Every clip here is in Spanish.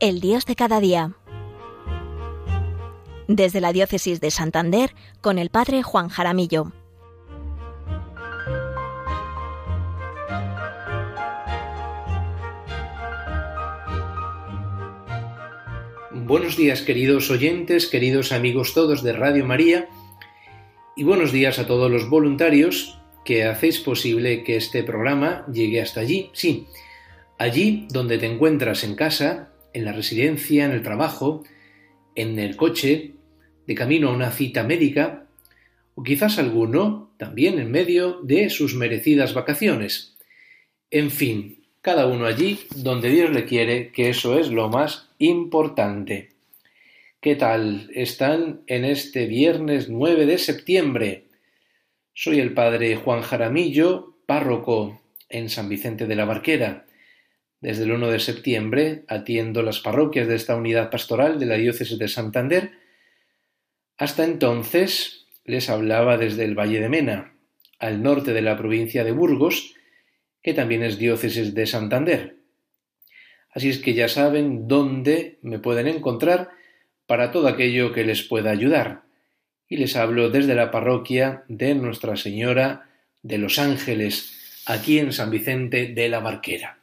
El Dios de cada día. Desde la Diócesis de Santander, con el Padre Juan Jaramillo. Buenos días queridos oyentes, queridos amigos todos de Radio María, y buenos días a todos los voluntarios que hacéis posible que este programa llegue hasta allí, sí, allí donde te encuentras en casa, en la residencia, en el trabajo, en el coche, de camino a una cita médica, o quizás alguno también en medio de sus merecidas vacaciones. En fin, cada uno allí donde Dios le quiere, que eso es lo más importante. ¿Qué tal están en este viernes 9 de septiembre? Soy el padre Juan Jaramillo, párroco en San Vicente de la Barquera. Desde el 1 de septiembre atiendo las parroquias de esta unidad pastoral de la diócesis de Santander. Hasta entonces les hablaba desde el Valle de Mena, al norte de la provincia de Burgos, que también es diócesis de Santander. Así es que ya saben dónde me pueden encontrar para todo aquello que les pueda ayudar. Y les hablo desde la parroquia de Nuestra Señora de los Ángeles, aquí en San Vicente de la Barquera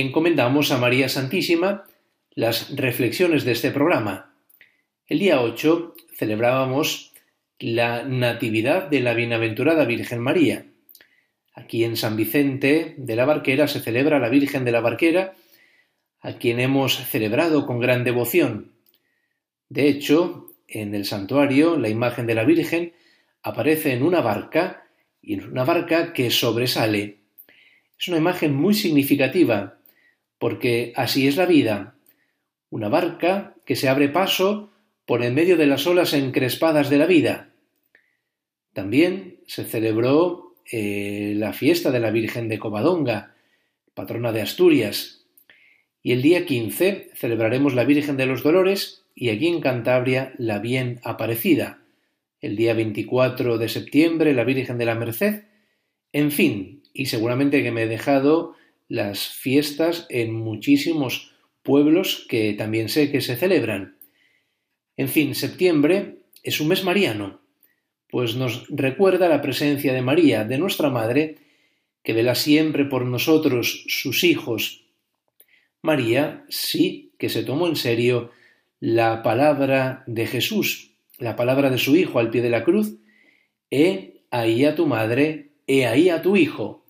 encomendamos a María Santísima las reflexiones de este programa. El día 8 celebrábamos la Natividad de la Bienaventurada Virgen María. Aquí en San Vicente de la Barquera se celebra la Virgen de la Barquera, a quien hemos celebrado con gran devoción. De hecho, en el santuario la imagen de la Virgen aparece en una barca y en una barca que sobresale. Es una imagen muy significativa porque así es la vida, una barca que se abre paso por en medio de las olas encrespadas de la vida. También se celebró eh, la fiesta de la Virgen de Covadonga, patrona de Asturias, y el día 15 celebraremos la Virgen de los Dolores y aquí en Cantabria la Bien Aparecida, el día 24 de septiembre la Virgen de la Merced, en fin, y seguramente que me he dejado las fiestas en muchísimos pueblos que también sé que se celebran. En fin, septiembre es un mes mariano, pues nos recuerda la presencia de María, de nuestra Madre, que vela siempre por nosotros, sus hijos. María sí que se tomó en serio la palabra de Jesús, la palabra de su Hijo al pie de la cruz, He ahí a tu madre, he ahí a tu hijo.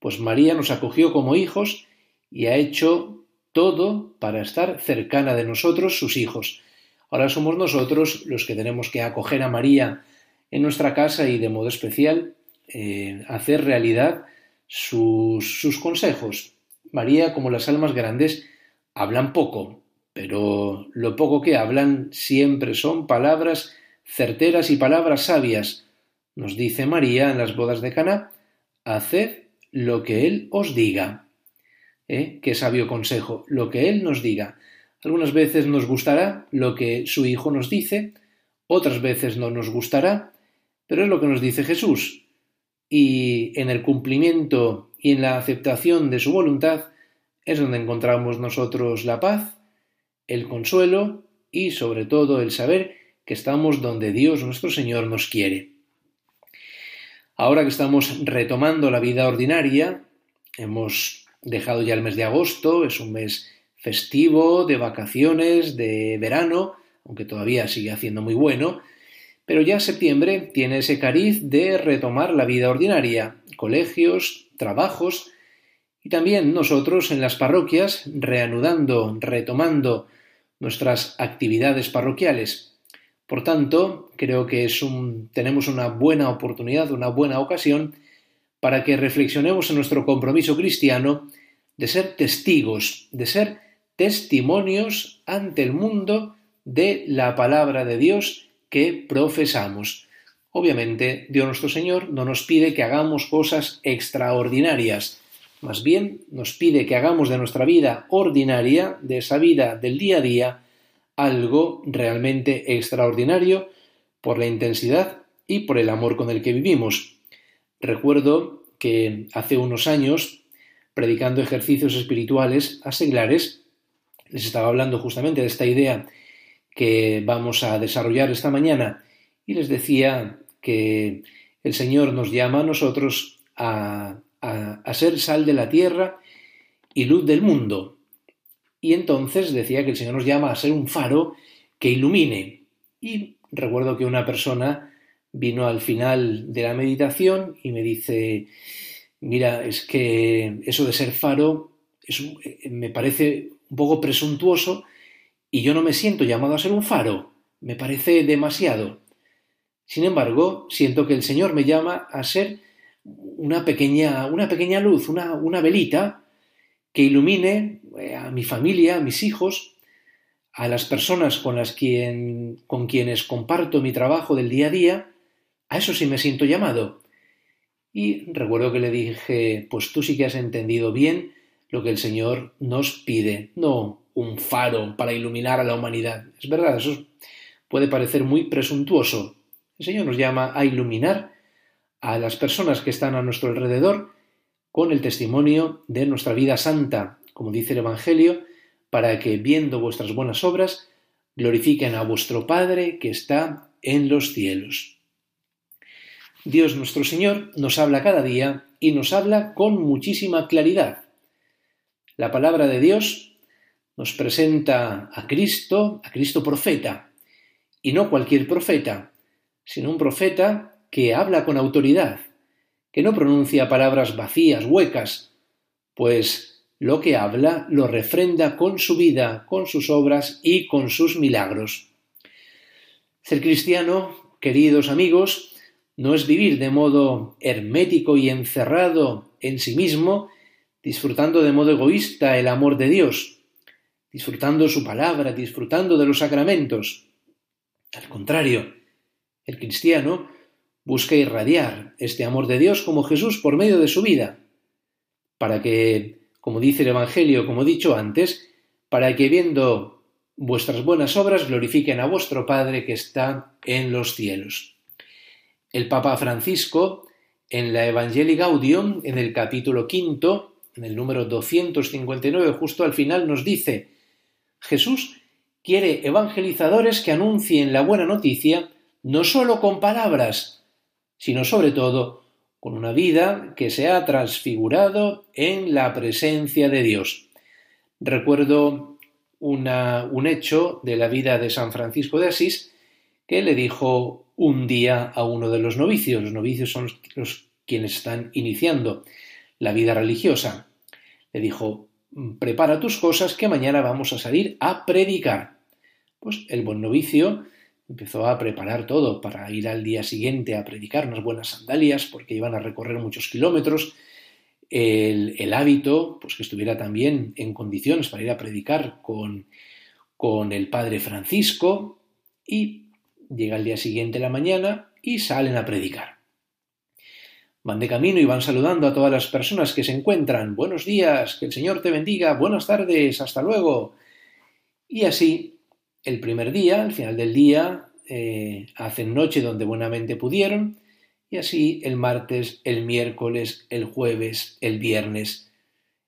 Pues María nos acogió como hijos y ha hecho todo para estar cercana de nosotros, sus hijos. Ahora somos nosotros los que tenemos que acoger a María en nuestra casa y de modo especial eh, hacer realidad sus, sus consejos. María, como las almas grandes, hablan poco, pero lo poco que hablan siempre son palabras certeras y palabras sabias. Nos dice María en las bodas de Caná, haced lo que Él os diga. ¿Eh? Qué sabio consejo, lo que Él nos diga. Algunas veces nos gustará lo que su Hijo nos dice, otras veces no nos gustará, pero es lo que nos dice Jesús. Y en el cumplimiento y en la aceptación de su voluntad es donde encontramos nosotros la paz, el consuelo y sobre todo el saber que estamos donde Dios nuestro Señor nos quiere. Ahora que estamos retomando la vida ordinaria, hemos dejado ya el mes de agosto, es un mes festivo, de vacaciones, de verano, aunque todavía sigue haciendo muy bueno, pero ya septiembre tiene ese cariz de retomar la vida ordinaria, colegios, trabajos, y también nosotros en las parroquias reanudando, retomando nuestras actividades parroquiales. Por tanto, creo que es un, tenemos una buena oportunidad, una buena ocasión para que reflexionemos en nuestro compromiso cristiano de ser testigos, de ser testimonios ante el mundo de la palabra de Dios que profesamos. Obviamente, Dios nuestro Señor no nos pide que hagamos cosas extraordinarias, más bien nos pide que hagamos de nuestra vida ordinaria, de esa vida del día a día, algo realmente extraordinario por la intensidad y por el amor con el que vivimos. Recuerdo que hace unos años, predicando ejercicios espirituales a seglares, Les estaba hablando justamente de esta idea que vamos a desarrollar esta mañana y les decía que el Señor nos llama a nosotros a, a, ser sal de la tierra y luz del mundo. Y entonces decía que el Señor nos llama a ser un faro que ilumine. Y recuerdo que una persona vino al final de la meditación y me dice, mira, es que eso de ser faro me parece un poco presuntuoso y yo no me siento llamado a ser un faro, me parece demasiado. Sin embargo, siento que el Señor me llama a ser una pequeña, una pequeña luz, una, una velita que ilumine eh, a mi familia, a mis hijos, a las personas con las quien, con quienes comparto mi trabajo del día a día, a eso sí me siento llamado. Y recuerdo que le dije, pues tú sí que has entendido bien lo que el Señor nos pide, no un faro para iluminar a la humanidad. Es verdad, eso puede parecer muy presuntuoso. El Señor nos llama a iluminar a las personas que están a nuestro alrededor con el testimonio de nuestra vida santa, como dice el Evangelio, para que viendo vuestras buenas obras glorifiquen a vuestro Padre que está en los cielos. Dios nuestro Señor nos habla cada día y nos habla con muchísima claridad. La palabra de Dios nos presenta a Cristo, a Cristo profeta, y no cualquier profeta, sino un profeta que habla con autoridad, que no pronuncia palabras vacías, huecas, pues lo que habla lo refrenda con su vida, con sus obras y con sus milagros. Ser cristiano, queridos amigos, no es vivir de modo hermético y encerrado en sí mismo, disfrutando de modo egoísta el amor de Dios, disfrutando su palabra, disfrutando de los sacramentos. Al contrario, el cristiano busca irradiar este amor de Dios como Jesús por medio de su vida, para que, como dice el Evangelio, como he dicho antes, para que viendo vuestras buenas obras glorifiquen a vuestro Padre que está en los cielos. El Papa Francisco, en la Evangelii Gaudium, en el capítulo quinto, en el número 259, justo al final, nos dice, Jesús quiere evangelizadores que anuncien la buena noticia no sólo con palabras, sino sobre todo con una vida que se ha transfigurado en la presencia de Dios. Recuerdo un hecho de la vida de San Francisco de Asís que le dijo un día a uno de los novicios. Los novicios son los quienes están iniciando la vida religiosa. Le dijo, prepara tus cosas que mañana vamos a salir a predicar. Pues el buen novicio empezó a preparar todo para ir al día siguiente a predicar unas buenas sandalias porque iban a recorrer muchos kilómetros, el, hábito, pues que estuviera también en condiciones para ir a predicar con, con el padre Francisco y llega el día siguiente la mañana y salen a predicar. Van de camino y van saludando a todas las personas que se encuentran. Buenos días, que el Señor te bendiga, buenas tardes, hasta luego. Y así el primer día, al final del día, eh, hacen noche donde buenamente pudieron, y así el martes, el miércoles, el jueves, el viernes.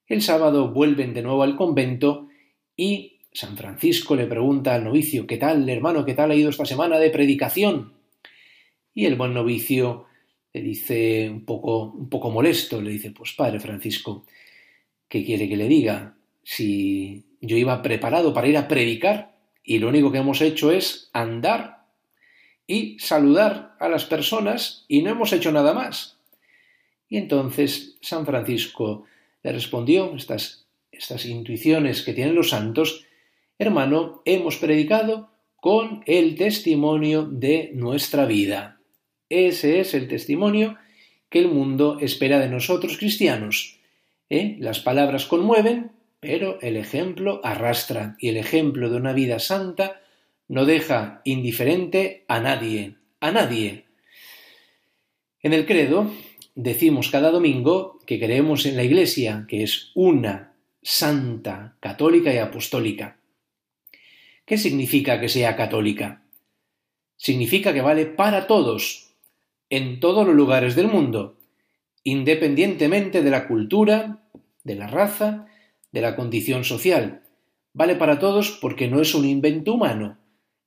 El sábado vuelven de nuevo al convento y San Francisco le pregunta al novicio ¿Qué tal, hermano? ¿Qué tal ha ido esta semana de predicación? Y el buen novicio le dice un poco, un poco molesto, le dice, pues padre Francisco, ¿qué quiere que le diga? Si yo iba preparado para ir a predicar y lo único que hemos hecho es andar y saludar a las personas y no hemos hecho nada más. Y entonces San Francisco le respondió estas, estas intuiciones que tienen los santos, hermano, hemos predicado con el testimonio de nuestra vida. Ese es el testimonio que el mundo espera de nosotros cristianos. ¿Eh? Las palabras conmueven, pero el ejemplo arrastra y el ejemplo de una vida santa no deja indiferente a nadie, a nadie. En el credo decimos cada domingo que creemos en la Iglesia, que es una, santa, católica y apostólica. ¿Qué significa que sea católica? Significa que vale para todos, en todos los lugares del mundo, independientemente de la cultura, de la raza, de la condición social, Vale para todos porque no es un invento humano,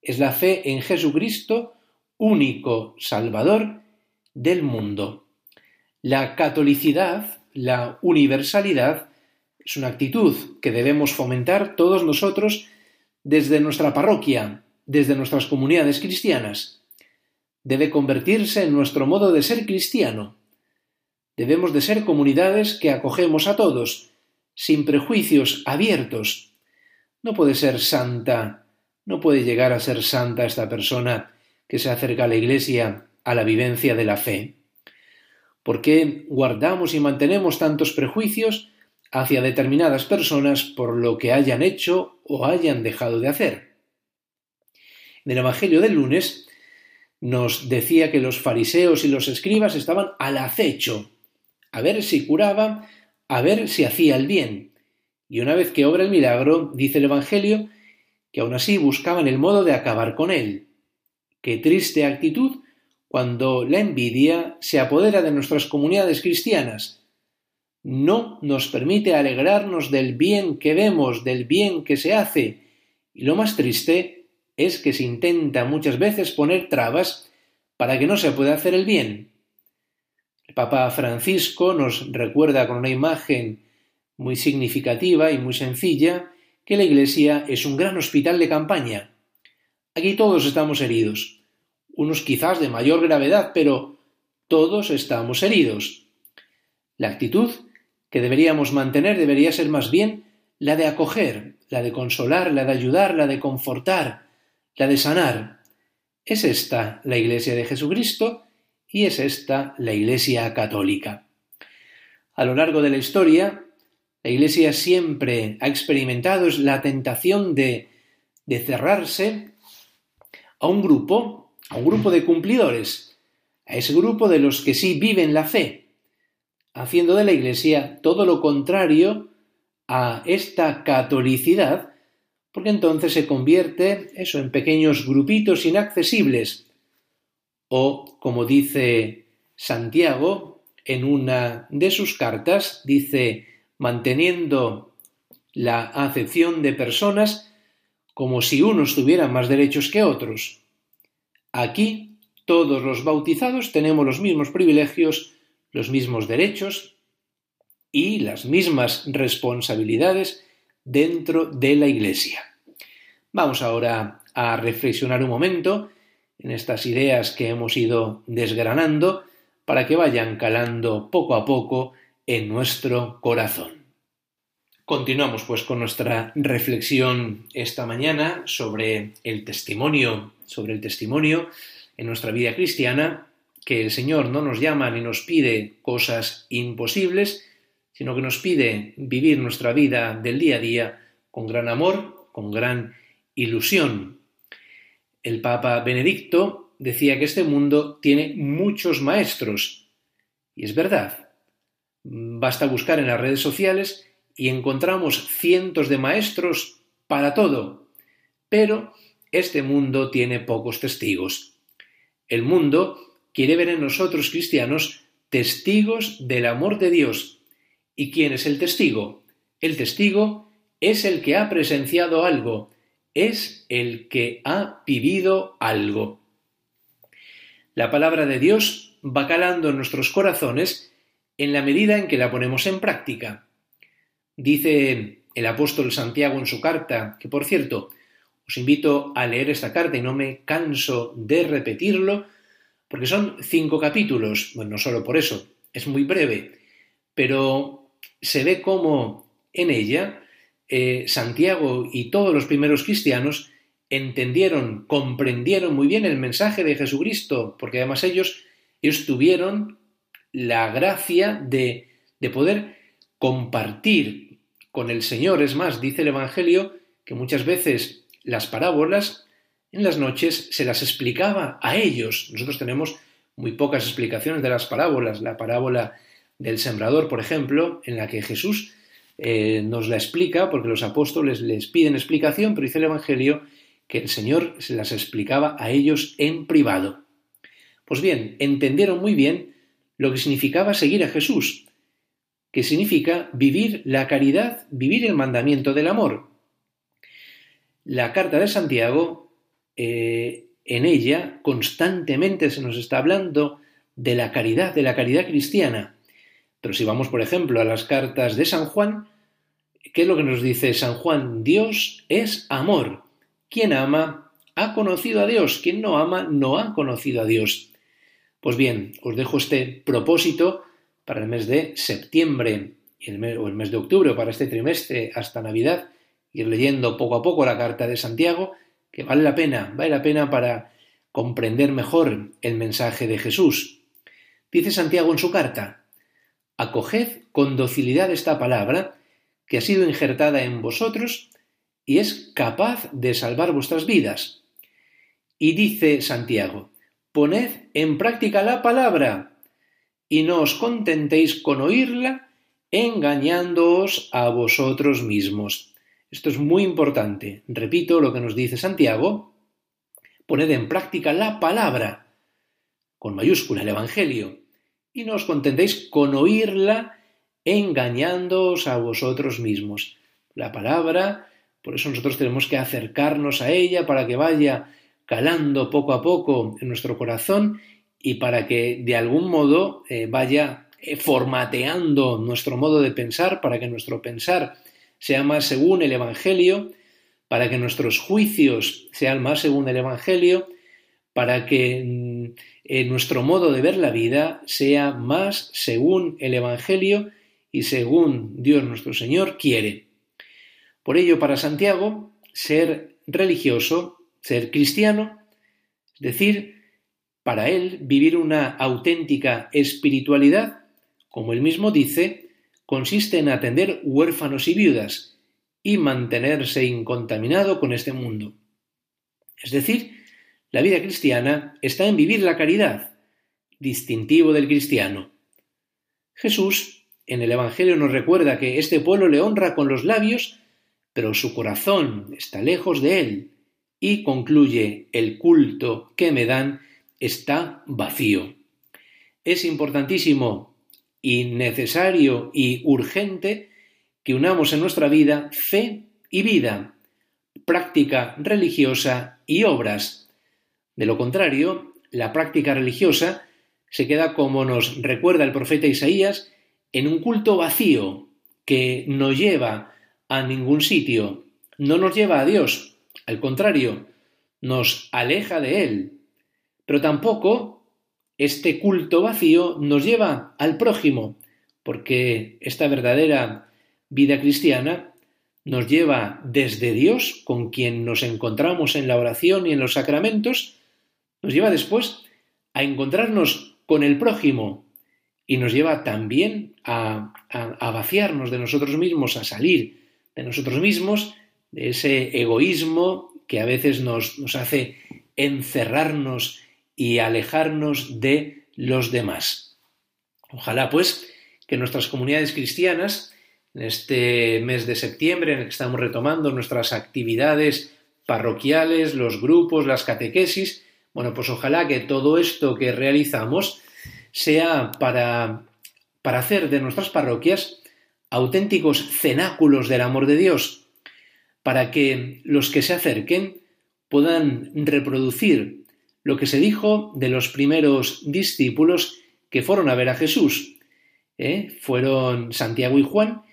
es la fe en Jesucristo, único Salvador del mundo. La catolicidad, la universalidad, es una actitud que debemos fomentar todos nosotros desde nuestra parroquia, desde nuestras comunidades cristianas. Debe convertirse en nuestro modo de ser cristiano. Debemos de ser comunidades que acogemos a todos, sin prejuicios, abiertos. No puede ser santa, no puede llegar a ser santa esta persona que se acerca a la Iglesia a la vivencia de la fe. ¿Por qué guardamos y mantenemos tantos prejuicios hacia determinadas personas por lo que hayan hecho o hayan dejado de hacer? En el Evangelio del lunes nos decía que los fariseos y los escribas estaban al acecho, a ver si curaba, a ver si hacía el bien. Y una vez que obra el milagro, dice el Evangelio, que aún así buscaban el modo de acabar con él. Qué triste actitud cuando la envidia se apodera de nuestras comunidades cristianas. No nos permite alegrarnos del bien que vemos, del bien que se hace. Y lo más triste es que se intenta muchas veces poner trabas para que no se pueda hacer el bien. Papa Francisco nos recuerda con una imagen muy significativa y muy sencilla que la Iglesia es un gran hospital de campaña. Aquí todos estamos heridos unos quizás de mayor gravedad, pero todos estamos heridos. La actitud que deberíamos mantener debería ser más bien la de acoger, la de consolar, la de ayudar, la de confortar, la de sanar. Es esta la Iglesia de Jesucristo y es esta la Iglesia católica. A lo largo de la historia, la Iglesia siempre ha experimentado la tentación de, de cerrarse a un grupo a un grupo de cumplidores, a ese grupo de los que sí viven la fe, haciendo de la Iglesia todo lo contrario a esta catolicidad, porque entonces se convierte eso en pequeños grupitos inaccesibles, o, como dice Santiago en una de sus cartas, dice, manteniendo la acepción de personas como si unos tuvieran más derechos que otros. Aquí todos los bautizados tenemos los mismos privilegios, los mismos derechos y las mismas responsabilidades dentro de la Iglesia. Vamos ahora a reflexionar un momento en estas ideas que hemos ido desgranando para que vayan calando poco a poco en nuestro corazón. Continuamos pues con nuestra reflexión esta mañana sobre el testimonio, sobre el testimonio en nuestra vida cristiana, que el Señor no nos llama ni nos pide cosas imposibles, sino que nos pide vivir nuestra vida del día a día con gran amor, con gran ilusión. El Papa Benedicto decía que este mundo tiene muchos maestros, y es verdad. Basta buscar en las redes sociales y encontramos cientos de maestros para todo. Pero este mundo tiene pocos testigos. El mundo quiere ver en nosotros cristianos testigos del amor de Dios. ¿Y quién es el testigo? El testigo es el que ha presenciado algo, es el que ha vivido algo. La palabra de Dios va calando en nuestros corazones en la medida en que la ponemos en práctica. Dice el apóstol Santiago en su carta, que por cierto, os invito a leer esta carta y no me canso de repetirlo, porque son cinco capítulos, bueno, no solo por eso, es muy breve, pero se ve cómo en ella eh, Santiago y todos los primeros cristianos entendieron, comprendieron muy bien el mensaje de Jesucristo, porque además ellos, ellos tuvieron la gracia de, de poder compartir con el Señor. Es más, dice el Evangelio que muchas veces las parábolas en las noches se las explicaba a ellos. Nosotros tenemos muy pocas explicaciones de las parábolas. La parábola del sembrador, por ejemplo, en la que Jesús eh, nos la explica, porque los apóstoles les piden explicación, pero dice el Evangelio que el Señor se las explicaba a ellos en privado. Pues bien, entendieron muy bien lo que significaba seguir a Jesús, que significa vivir la caridad, vivir el mandamiento del amor. la carta de Santiago, eh, en ella constantemente se nos está hablando de la caridad, de la caridad cristiana. Pero si vamos, por ejemplo, a las cartas de San Juan, ¿qué es lo que nos dice San Juan? Dios es amor. Quien ama ha conocido a Dios, quien no ama no ha conocido a Dios. Pues bien, os dejo este propósito para el mes de septiembre o el mes de octubre para este trimestre hasta Navidad, ir leyendo poco a poco la carta de Santiago, que vale la pena, vale la pena para comprender mejor el mensaje de Jesús. Dice Santiago en su carta, acoged con docilidad esta palabra que ha sido injertada en vosotros y es capaz de salvar vuestras vidas. Y dice Santiago, poned en práctica la palabra y no os contentéis con oírla engañándoos a vosotros mismos. Esto es muy importante. Repito lo que nos dice Santiago. Poned en práctica la palabra, con mayúscula el Evangelio, y no os contentéis con oírla engañándoos a vosotros mismos. La palabra, por eso nosotros tenemos que acercarnos a ella para que vaya calando poco a poco en nuestro corazón y para que de algún modo eh, vaya eh, formateando nuestro modo de pensar, para que nuestro pensar sea más según el Evangelio, para que nuestros juicios sean más según el Evangelio, para que eh, nuestro modo de ver la vida sea más según el Evangelio y según Dios nuestro Señor quiere. Por ello, para Santiago, ser religioso, ser cristiano, es decir, para él vivir una auténtica espiritualidad, como él mismo dice, consiste en atender huérfanos y viudas y mantenerse incontaminado con este mundo. Es decir, la vida cristiana está en vivir la caridad, distintivo del cristiano. Jesús en el Evangelio nos recuerda que este pueblo le honra con los labios, pero su corazón está lejos de él, y concluye, el culto que me dan está vacío. Es importantísimo y necesario y urgente que unamos en nuestra vida fe y vida, práctica religiosa y obras. De lo contrario, la práctica religiosa se queda como nos recuerda el profeta Isaías en un culto vacío que no lleva a ningún sitio, no nos lleva a Dios, al contrario, nos aleja de Él. Pero tampoco este culto vacío nos lleva al prójimo, porque esta verdadera vida cristiana nos lleva desde Dios, con quien nos encontramos en la oración y en los sacramentos, nos lleva después a encontrarnos con el prójimo y nos lleva también a, vaciarnos de nosotros mismos, a salir de nosotros mismos, de ese egoísmo que a veces nos, nos hace encerrarnos y alejarnos de los demás. Ojalá, pues, que nuestras comunidades cristianas, en este mes de septiembre en el que estamos retomando nuestras actividades parroquiales, los grupos, las catequesis, bueno, pues ojalá que todo esto que realizamos sea para, para hacer de nuestras parroquias auténticos cenáculos del amor de Dios, para que los que se acerquen puedan reproducir lo que se dijo de los primeros discípulos que fueron a ver a Jesús. ¿eh? Fueron Santiago y Juan,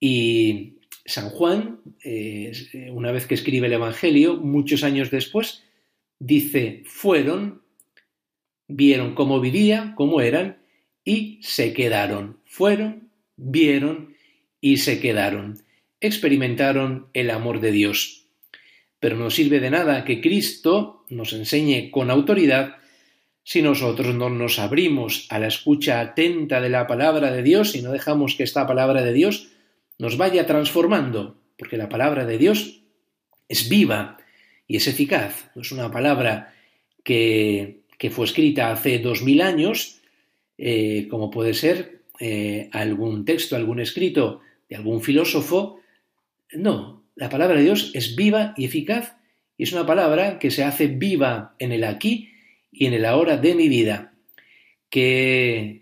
y San Juan, eh, una vez que escribe el Evangelio, muchos años después, dice, fueron, vieron cómo vivía, cómo eran, y se quedaron. Fueron, vieron y se quedaron. Experimentaron el amor de Dios. Pero no sirve de nada que Cristo nos enseñe con autoridad si nosotros no nos abrimos a la escucha atenta de la palabra de Dios y no dejamos que esta palabra de Dios nos vaya transformando, porque la palabra de Dios es viva y es eficaz. Es una palabra que, que fue escrita hace dos mil años, eh, como puede ser eh, algún texto, algún escrito de algún filósofo. No, la palabra de Dios es viva y eficaz y es una palabra que se hace viva en el aquí y en el ahora de mi vida. Qué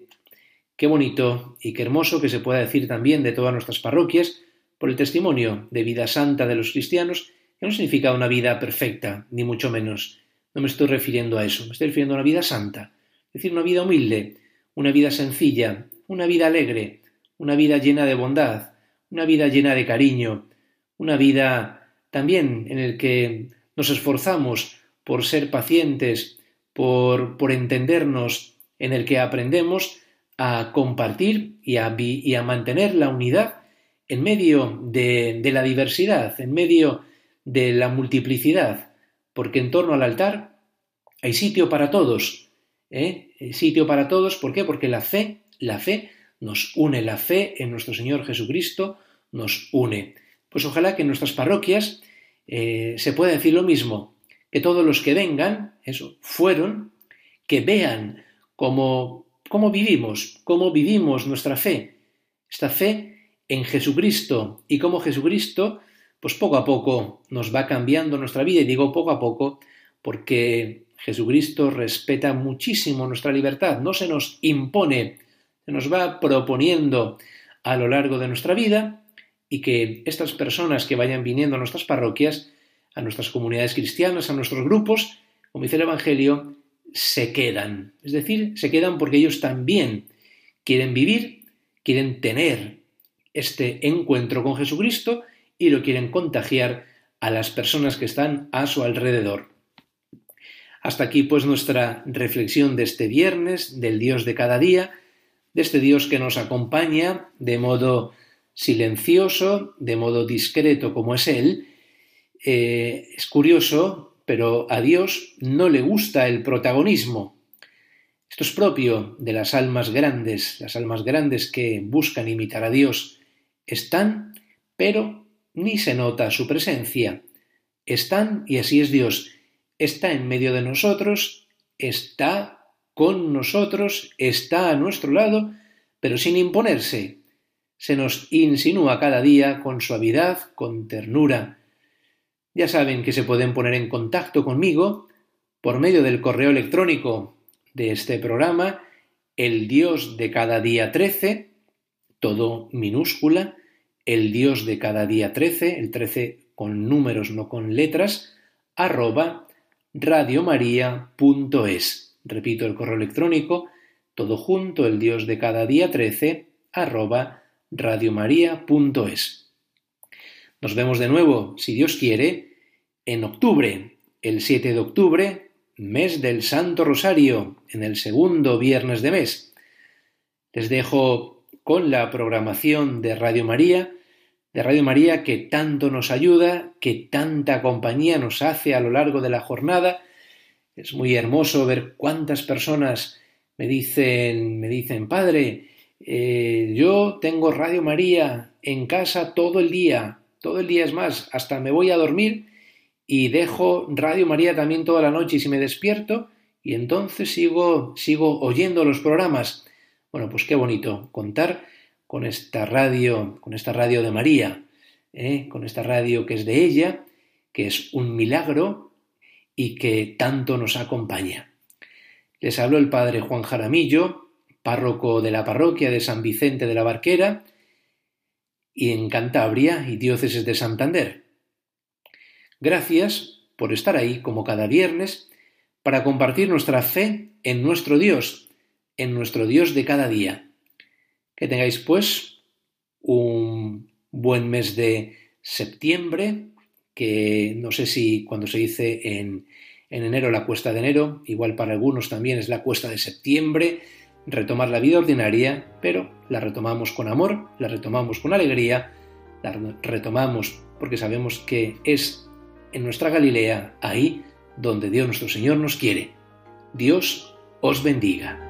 bonito y qué hermoso que se pueda decir también de todas nuestras parroquias por el testimonio de vida santa de los cristianos que no significa una vida perfecta, ni mucho menos. No me estoy refiriendo a eso, me estoy refiriendo a una vida santa, es decir, una vida humilde, una vida sencilla, una vida alegre, una vida llena de bondad, una vida llena de cariño, una vida también en el que nos esforzamos por ser pacientes, por, por entendernos, en el que aprendemos a compartir y a, y a mantener la unidad en medio de, de la diversidad, en medio de la multiplicidad, porque en torno al altar hay sitio para todos, ¿eh? sitio para todos, ¿por qué? Porque la fe, la fe nos une, la fe en nuestro Señor Jesucristo nos une. Pues ojalá que en nuestras parroquias eh, se pueda decir lo mismo, que todos los que vengan, eso, fueron, que vean cómo, cómo vivimos, cómo vivimos nuestra fe, esta fe en Jesucristo y cómo Jesucristo, pues poco a poco nos va cambiando nuestra vida, y digo poco a poco porque Jesucristo respeta muchísimo nuestra libertad, no se nos impone, se nos va proponiendo a lo largo de nuestra vida y que estas personas que vayan viniendo a nuestras parroquias, a nuestras comunidades cristianas, a nuestros grupos, como dice el Evangelio, se quedan. Es decir, se quedan porque ellos también quieren vivir, quieren tener este encuentro con Jesucristo y lo quieren contagiar a las personas que están a su alrededor. Hasta aquí pues nuestra reflexión de este viernes, del Dios de cada día, de este Dios que nos acompaña de modo silencioso, de modo discreto como es Él. Eh, es curioso, pero a Dios no le gusta el protagonismo. Esto es propio de las almas grandes, las almas grandes que buscan imitar a Dios. Están, pero ni se nota su presencia. Están y así es Dios está en medio de nosotros, está con nosotros, está a nuestro lado, pero sin imponerse. Se nos insinúa cada día con suavidad, con ternura. Ya saben que se pueden poner en contacto conmigo por medio del correo electrónico de este programa, el Dios de cada día 13, todo minúscula, el Dios de cada día 13, el 13 con números, no con letras, arroba radiomaria.es. Repito el correo electrónico, todo junto, el Dios de cada día 13, arroba radiomaria.es. Nos vemos de nuevo, si Dios quiere, en octubre, el 7 de octubre, mes del Santo Rosario, en el segundo viernes de mes. Les dejo con la programación de Radio María de Radio María que tanto nos ayuda, que tanta compañía nos hace a lo largo de la jornada. Es muy hermoso ver cuántas personas me dicen, me dicen, padre, eh, yo tengo Radio María en casa todo el día, todo el día es más, hasta me voy a dormir y dejo Radio María también toda la noche y si me despierto y entonces sigo, sigo oyendo los programas. Bueno, pues qué bonito contar con esta radio, con esta radio de María, ¿eh? con esta radio que es de ella, que es un milagro y que tanto nos acompaña. Les habló el padre Juan Jaramillo, párroco de la parroquia de San Vicente de la Barquera y en Cantabria y diócesis de Santander. Gracias por estar ahí como cada viernes para compartir nuestra fe en nuestro Dios, en nuestro Dios de cada día. Que tengáis pues un buen mes de septiembre, que no sé si cuando se dice en, en enero la cuesta de enero, igual para algunos también es la cuesta de septiembre, retomar la vida ordinaria, pero la retomamos con amor, la retomamos con alegría, la retomamos porque sabemos que es en nuestra Galilea, ahí donde Dios nuestro Señor nos quiere. Dios os bendiga.